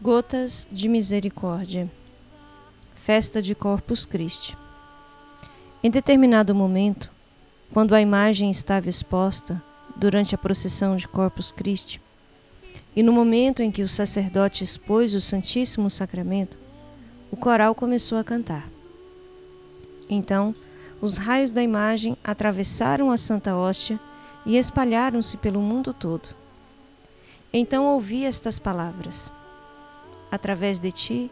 Gotas de Misericórdia Festa de Corpus Christi Em determinado momento, quando a imagem estava exposta durante a procissão de Corpus Christi, e no momento em que o sacerdote expôs o Santíssimo Sacramento, o coral começou a cantar. Então, os raios da imagem atravessaram a Santa Hóstia e espalharam-se pelo mundo todo. Então ouvi estas palavras: Através de ti,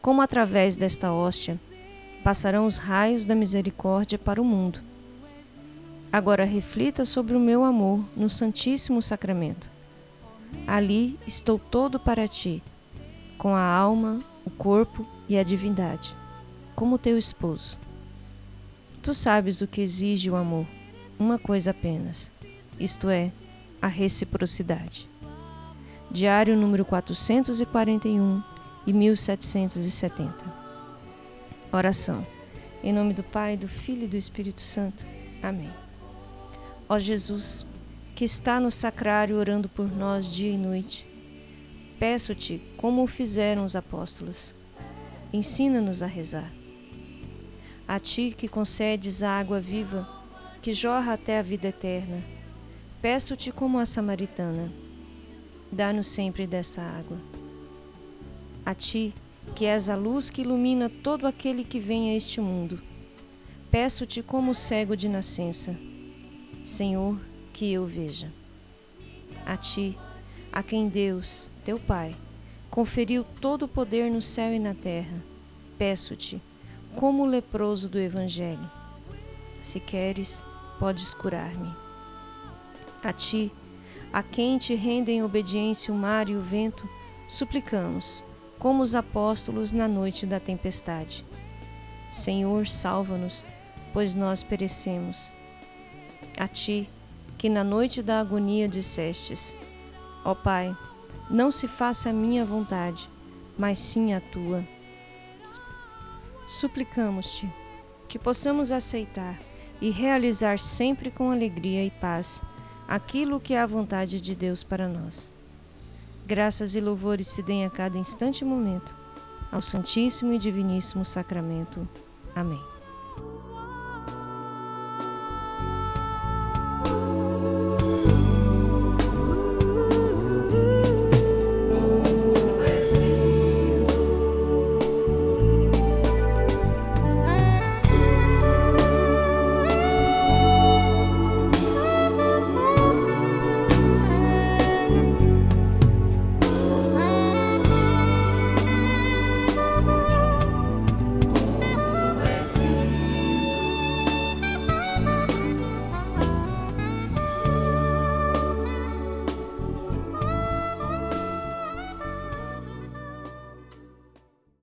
como através desta hóstia, passarão os raios da misericórdia para o mundo. Agora reflita sobre o meu amor no Santíssimo Sacramento. Ali estou todo para ti, com a alma, o corpo e a divindade, como teu esposo. Tu sabes o que exige o amor, uma coisa apenas, isto é, a reciprocidade. Diário número 441 e 1770. Oração. Em nome do Pai, do Filho e do Espírito Santo. Amém. Ó Jesus, que está no sacrário orando por nós dia e noite, peço-te como o fizeram os apóstolos. Ensina-nos a rezar. A ti que concedes a água viva, que jorra até a vida eterna, peço-te como a samaritana dá-nos sempre desta água. A ti, que és a luz que ilumina todo aquele que vem a este mundo, peço-te como cego de nascença, Senhor, que eu veja. A ti, a quem Deus, teu Pai, conferiu todo o poder no céu e na terra, peço-te, como o leproso do Evangelho. Se queres, podes curar-me. A ti, a quem te rendem obediência o mar e o vento, suplicamos, como os apóstolos na noite da tempestade. Senhor, salva-nos, pois nós perecemos. A ti, que na noite da agonia dissestes: Ó Pai, não se faça a minha vontade, mas sim a tua. Suplicamos-te que possamos aceitar e realizar sempre com alegria e paz aquilo que é a vontade de Deus para nós. Graças e louvores se deem a cada instante e momento ao Santíssimo e Diviníssimo Sacramento. Amém.